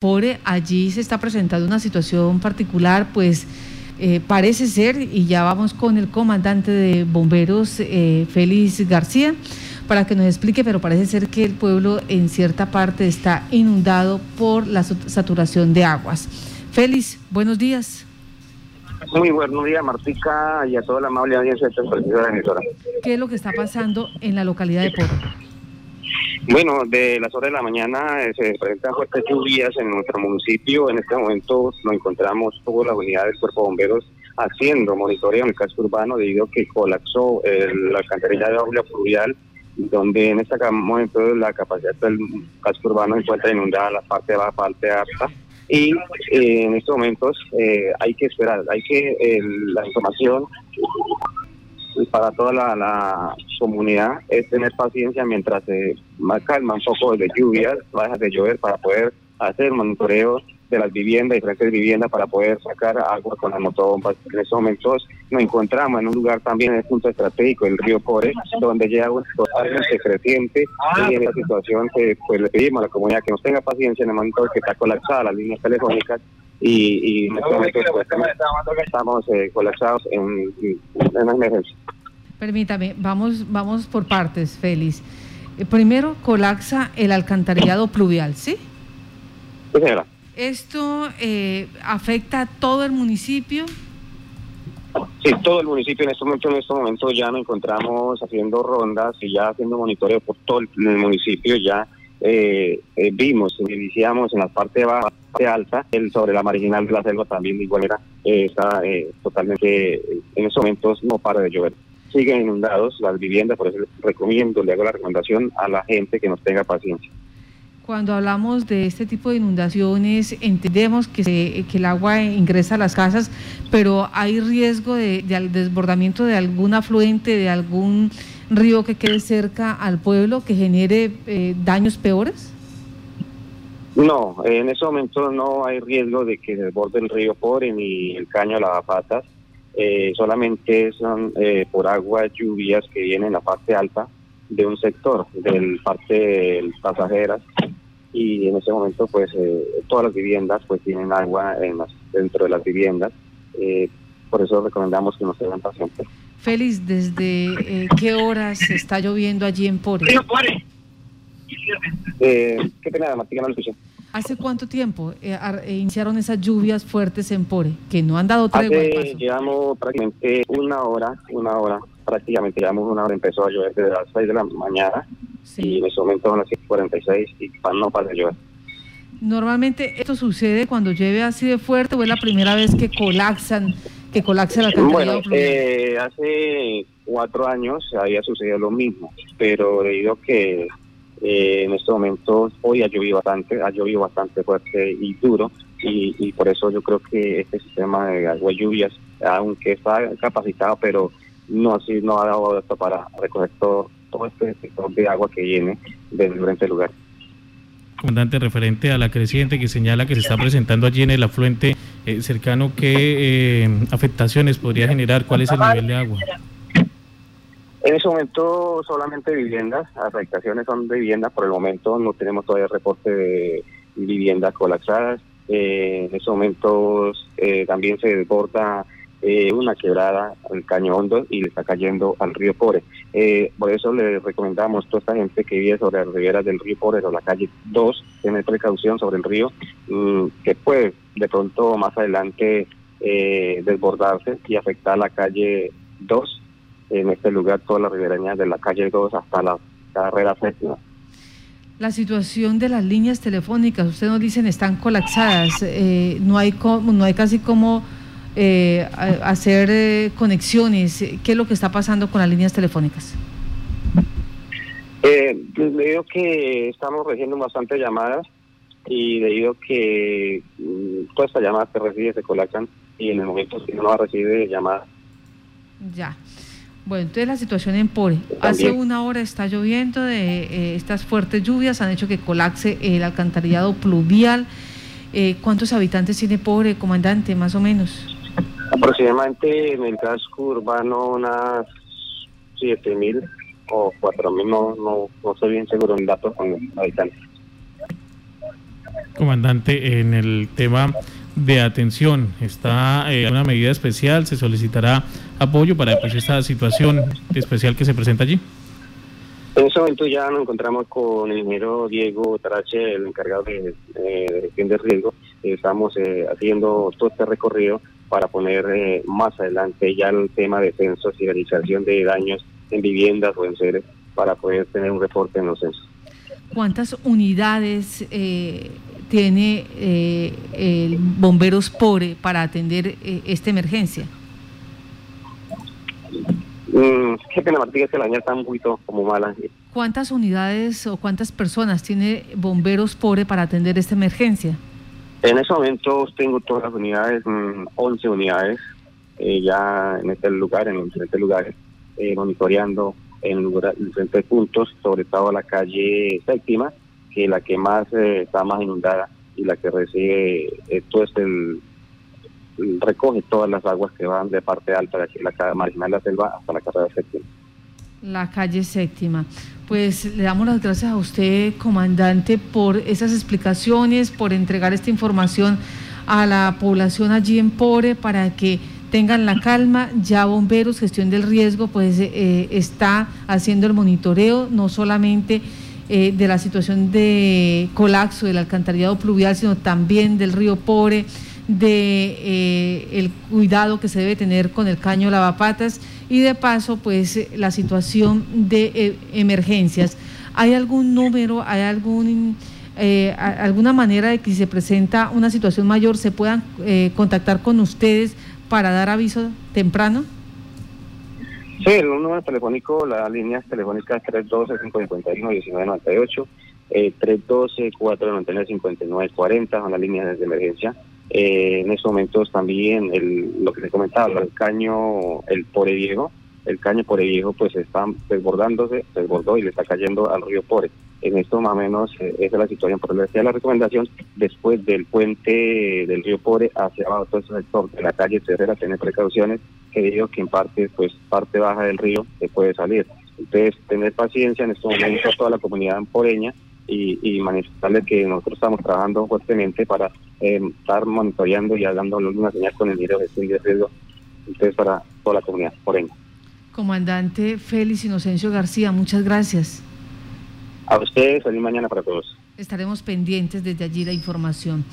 Por allí se está presentando una situación particular, pues eh, parece ser, y ya vamos con el comandante de bomberos, eh, Félix García, para que nos explique, pero parece ser que el pueblo en cierta parte está inundado por la saturación de aguas. Félix, buenos días. Muy buenos días, Martica, y a toda la amable audiencia de esta emisora. ¿Qué es lo que está pasando en la localidad de Poro? Bueno, de las horas de la mañana eh, se presentan fuertes lluvias en nuestro municipio. En este momento nos encontramos todas las unidades del Cuerpo de Bomberos haciendo monitoreo en el casco urbano debido a que colapsó la alcantarilla de agua fluvial, donde en este momento la capacidad del casco urbano se encuentra inundada la parte baja, parte alta. Y eh, en estos momentos eh, hay que esperar, hay que la información para toda la, comunidad es tener paciencia mientras se calma un poco de lluvias, bajas de llover para poder hacer monitoreo de las viviendas, diferentes viviendas para poder sacar agua con las motobombas. En estos momentos nos encontramos en un lugar también en el punto estratégico, el río Core, donde llega agua totalmente creciente y en esta situación pues, pues, le pedimos a la comunidad que nos tenga paciencia en el momento que está colapsada las líneas telefónicas y, pues, estamos eh, colapsados en, en emergencia. Permítame, vamos, vamos por partes, Félix. Eh, primero, colapsa el alcantarillado pluvial, ¿sí? Sí, señora. ¿Esto eh, afecta a todo el municipio? Sí, todo el municipio en este momento, en este momento ya nos encontramos haciendo rondas y ya haciendo monitoreo por todo el, municipio. Ya eh, vimos, iniciamos en la parte baja, parte alta, el sobre la marginal de la selva también de igual manera está totalmente, en estos momentos no para de llover siguen inundados las viviendas, por eso les recomiendo, le hago la recomendación a la gente que nos tenga paciencia. Cuando hablamos de este tipo de inundaciones, entendemos que, que el agua ingresa a las casas, pero hay riesgo de, desbordamiento de algún afluente, de algún río que quede cerca al pueblo, que genere eh, daños peores. No, en ese momento no hay riesgo de que desborde el río Pore ni el caño a Lavapatas eh, solamente son eh, por agua, lluvias que vienen en la parte alta de un sector, del parte de pasajeras, y en ese momento pues eh, todas las viviendas pues tienen agua en dentro de las viviendas, por eso recomendamos que no se tengan pacientes. Félix, ¿desde qué horas está lloviendo allí en Pore? qué pena, Martina, no ¿Hace cuánto tiempo eh, eh, iniciaron esas lluvias fuertes en Pore, que no han dado tregua? Hace, llevamos prácticamente una hora, una hora, prácticamente llevamos una hora, empezó a llover desde las 6 de la mañana y en ese momento son las 7.46 y no para de llover. Normalmente esto sucede cuando llueve así de fuerte o es la primera vez que colapsan, que colapsa la Bueno, eh, hace cuatro años había sucedido lo mismo, pero debido a que eh, en estos momentos hoy ha llovido bastante, ha llovido bastante fuerte y duro y, por eso yo creo que este sistema de agua y lluvias, aunque está capacitado, pero no así no ha dado esto para recoger todo, todo este sector de agua que viene del diferentes lugar. Comandante, referente a la creciente que señala que se está presentando allí en el afluente eh, cercano, ¿qué eh, afectaciones podría generar? ¿Cuál es el nivel de agua? En ese momento solamente viviendas, afectaciones son de viviendas, por el momento no tenemos todavía reporte de viviendas colapsadas. Eh, en esos momentos eh, también se desborda eh, una quebrada al caño hondo y le está cayendo al río Pore. por eso le recomendamos a toda esta gente que vive sobre las riberas del río Pore o la calle 2, tener precaución sobre el río, mm, que puede de pronto más adelante desbordarse y afectar la calle 2 en este lugar toda la ribereña de la calle 2 hasta la carrera séptima. La situación de las líneas telefónicas, ustedes nos dicen, están colapsadas, eh, no, hay no hay casi como eh, hacer eh, conexiones. ¿Qué es lo que está pasando con las líneas telefónicas? Eh, debido que estamos recibiendo bastantes llamadas y debido que mm, todas estas llamadas que recibe se colapsan y en el momento que no recibe llamadas. Ya. Bueno, entonces la situación en Pore. Hace una hora está lloviendo, de, eh, estas fuertes lluvias han hecho que colapse el alcantarillado pluvial. Eh, ¿Cuántos habitantes tiene Pore, comandante, más o menos? Aproximadamente en el casco urbano unas 7.000 o 4.000, no, no, no estoy bien seguro en datos con habitantes. Comandante, en el tema de atención, ¿está eh, una medida especial? ¿Se solicitará apoyo para pues, esta situación especial que se presenta allí? En ese momento ya nos encontramos con el ingeniero Diego Tarache, el encargado de, gestión de riesgo. Estamos eh, haciendo todo este recorrido para poner eh, más adelante ya el tema de censos y realización de daños en viviendas o en seres para poder tener un reporte en los censos. ¿Cuántas unidades eh, tiene eh, el Bomberos PORE para atender eh, esta emergencia? Mm, qué pena, Martí, que la está un poquito como mala. ¿Cuántas unidades o cuántas personas tiene Bomberos PORE para atender esta emergencia? En ese momento tengo todas las unidades, 11 mm, unidades, eh, ya en este lugar, en diferentes lugares, eh, monitoreando en diferentes puntos, sobre todo la calle séptima, que es la que más eh, está más inundada y la que recibe todo este recoge todas las aguas que van de parte alta de aquí la marginal de la selva hasta la carrera séptima. La calle séptima. Pues le damos las gracias a usted, comandante, por esas explicaciones, por entregar esta información a la población allí en Pore para que tengan la calma. Ya Bomberos, Gestión del Riesgo, pues eh, está haciendo el monitoreo, no solamente eh, de la situación de colapso del alcantarillado pluvial, sino también del río Pore, de eh, el cuidado que se debe tener con el caño lavapatas y de paso, pues la situación de eh, emergencias. ¿Hay algún número, hay algún, eh, alguna manera de que si se presenta una situación mayor se puedan eh, contactar con ustedes para dar aviso temprano? Sí, el número telefónico, las líneas telefónicas 312-551-1998, eh, 312-499-5940 son las líneas de emergencia. Eh, en estos momentos también el, lo que se comentaba, el caño, el Pore Viejo, el caño Pore Viejo pues está desbordándose, se desbordó y le está cayendo al río Pore. En esto más o menos eh, esa es la situación, por eso decía la recomendación, después del puente del río Pore hacia abajo, todo ese sector de la calle Cerrera, tener precauciones, que digo que en parte, pues parte baja del río se puede salir. Entonces, tener paciencia en estos momentos toda la comunidad poreña y, y manifestarle que nosotros estamos trabajando fuertemente para eh, estar monitoreando y dando una señal con el video de gestión de riesgo entonces para toda la comunidad foreña. Comandante Félix Inocencio García, muchas gracias. A ustedes, feliz mañana para todos. Estaremos pendientes desde allí la información.